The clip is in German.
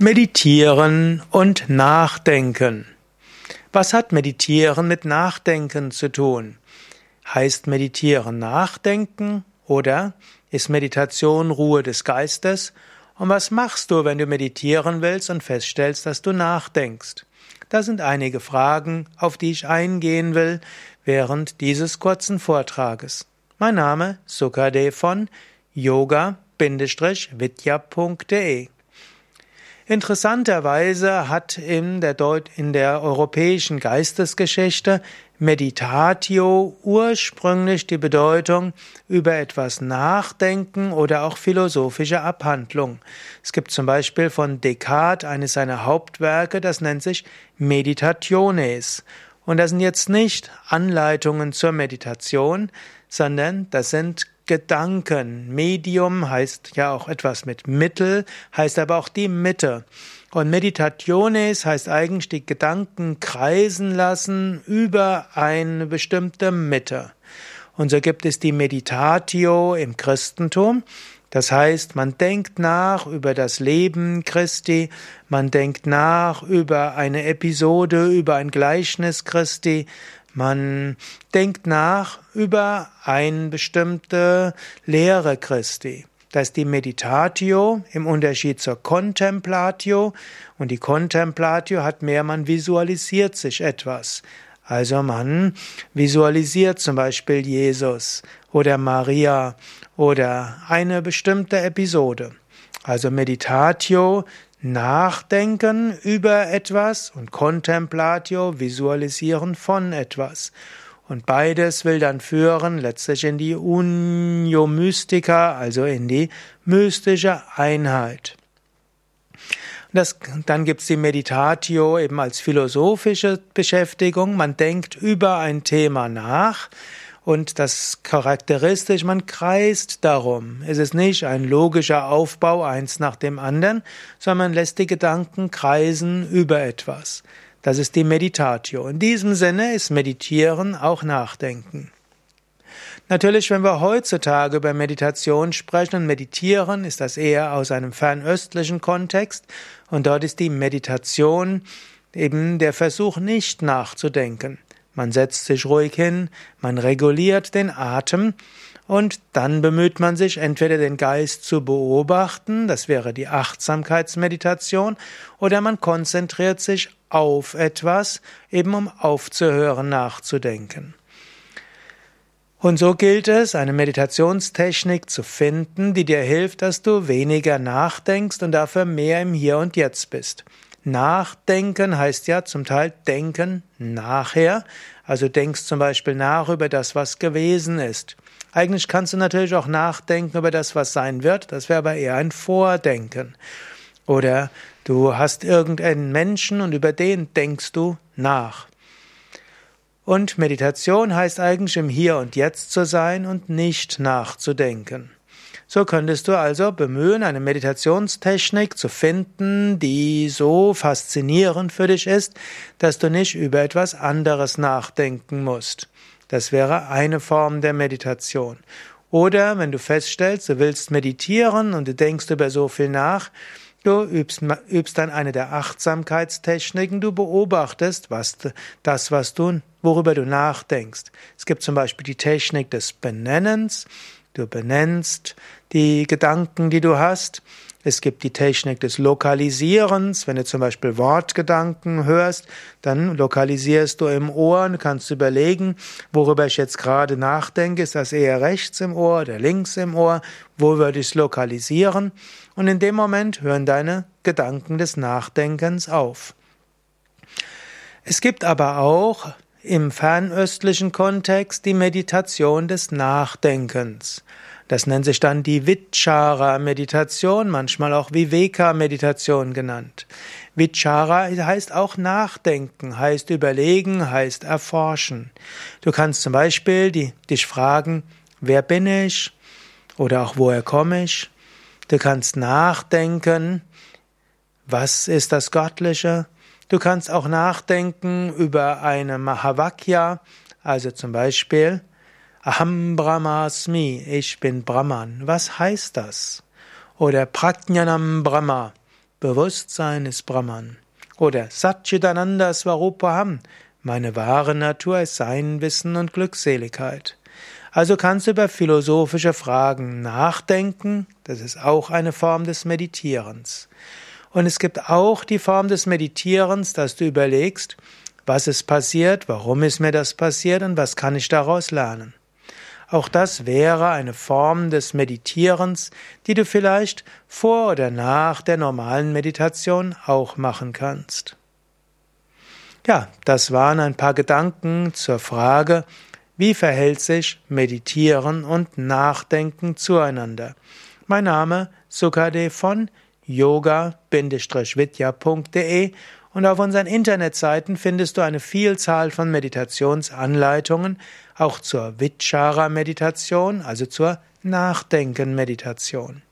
Meditieren und Nachdenken. Was hat Meditieren mit Nachdenken zu tun? Heißt Meditieren Nachdenken oder ist Meditation Ruhe des Geistes? Und was machst du, wenn du meditieren willst und feststellst, dass du nachdenkst? Das sind einige Fragen, auf die ich eingehen will während dieses kurzen Vortrages. Mein Name Sukade von yoga-vidya.de Interessanterweise hat in der, Deut in der europäischen Geistesgeschichte Meditatio ursprünglich die Bedeutung über etwas nachdenken oder auch philosophische Abhandlung. Es gibt zum Beispiel von Descartes eines seiner Hauptwerke, das nennt sich Meditationes. Und das sind jetzt nicht Anleitungen zur Meditation, sondern das sind Gedanken. Medium heißt ja auch etwas mit Mittel, heißt aber auch die Mitte. Und Meditationes heißt eigentlich die Gedanken kreisen lassen über eine bestimmte Mitte. Und so gibt es die Meditatio im Christentum. Das heißt, man denkt nach über das Leben Christi, man denkt nach über eine Episode, über ein Gleichnis Christi, man denkt nach über eine bestimmte Lehre Christi. Das ist die Meditatio im Unterschied zur Contemplatio. Und die Contemplatio hat mehr, man visualisiert sich etwas. Also man visualisiert zum Beispiel Jesus oder Maria oder eine bestimmte Episode. Also Meditatio Nachdenken über etwas und Contemplatio, Visualisieren von etwas. Und beides will dann führen letztlich in die Unio Mystica, also in die mystische Einheit. Das, dann gibt's die Meditatio eben als philosophische Beschäftigung. Man denkt über ein Thema nach und das charakteristisch, man kreist darum. Es ist nicht ein logischer Aufbau eins nach dem anderen, sondern man lässt die Gedanken kreisen über etwas. Das ist die Meditatio. In diesem Sinne ist Meditieren auch Nachdenken. Natürlich, wenn wir heutzutage über Meditation sprechen und meditieren, ist das eher aus einem fernöstlichen Kontext und dort ist die Meditation eben der Versuch, nicht nachzudenken. Man setzt sich ruhig hin, man reguliert den Atem und dann bemüht man sich entweder den Geist zu beobachten, das wäre die Achtsamkeitsmeditation, oder man konzentriert sich auf etwas, eben um aufzuhören nachzudenken. Und so gilt es, eine Meditationstechnik zu finden, die dir hilft, dass du weniger nachdenkst und dafür mehr im Hier und Jetzt bist. Nachdenken heißt ja zum Teil denken nachher. Also denkst zum Beispiel nach über das, was gewesen ist. Eigentlich kannst du natürlich auch nachdenken über das, was sein wird. Das wäre aber eher ein Vordenken. Oder du hast irgendeinen Menschen und über den denkst du nach. Und Meditation heißt eigentlich im Hier und Jetzt zu sein und nicht nachzudenken. So könntest du also bemühen, eine Meditationstechnik zu finden, die so faszinierend für dich ist, dass du nicht über etwas anderes nachdenken musst. Das wäre eine Form der Meditation. Oder wenn du feststellst, du willst meditieren und du denkst über so viel nach, du übst, übst dann eine der Achtsamkeitstechniken, du beobachtest, was das, was du, worüber du nachdenkst. Es gibt zum Beispiel die Technik des Benennens, Du benennst die Gedanken, die du hast. Es gibt die Technik des Lokalisierens. Wenn du zum Beispiel Wortgedanken hörst, dann lokalisierst du im Ohr und kannst überlegen, worüber ich jetzt gerade nachdenke. Ist das eher rechts im Ohr oder links im Ohr? Wo würde ich es lokalisieren? Und in dem Moment hören deine Gedanken des Nachdenkens auf. Es gibt aber auch im fernöstlichen Kontext die Meditation des Nachdenkens. Das nennt sich dann die Vichara-Meditation, manchmal auch Viveka-Meditation genannt. Vichara heißt auch Nachdenken, heißt überlegen, heißt erforschen. Du kannst zum Beispiel die, dich fragen, wer bin ich? Oder auch woher komme ich? Du kannst nachdenken, was ist das Göttliche? Du kannst auch nachdenken über eine Mahavakya, also zum Beispiel Aham Brahmasmi, ich bin Brahman. Was heißt das? Oder Prajnanam Brahma, Bewusstsein ist Brahman. Oder Satchitananda Swarupaham, meine wahre Natur ist Sein, Wissen und Glückseligkeit. Also kannst du über philosophische Fragen nachdenken, das ist auch eine Form des Meditierens. Und es gibt auch die Form des Meditierens, dass du überlegst, was ist passiert, warum ist mir das passiert und was kann ich daraus lernen. Auch das wäre eine Form des Meditierens, die du vielleicht vor oder nach der normalen Meditation auch machen kannst. Ja, das waren ein paar Gedanken zur Frage, wie verhält sich Meditieren und Nachdenken zueinander? Mein Name Sukade von yoga-vidya.de und auf unseren Internetseiten findest du eine Vielzahl von Meditationsanleitungen, auch zur Vichara-Meditation, also zur Nachdenken-Meditation.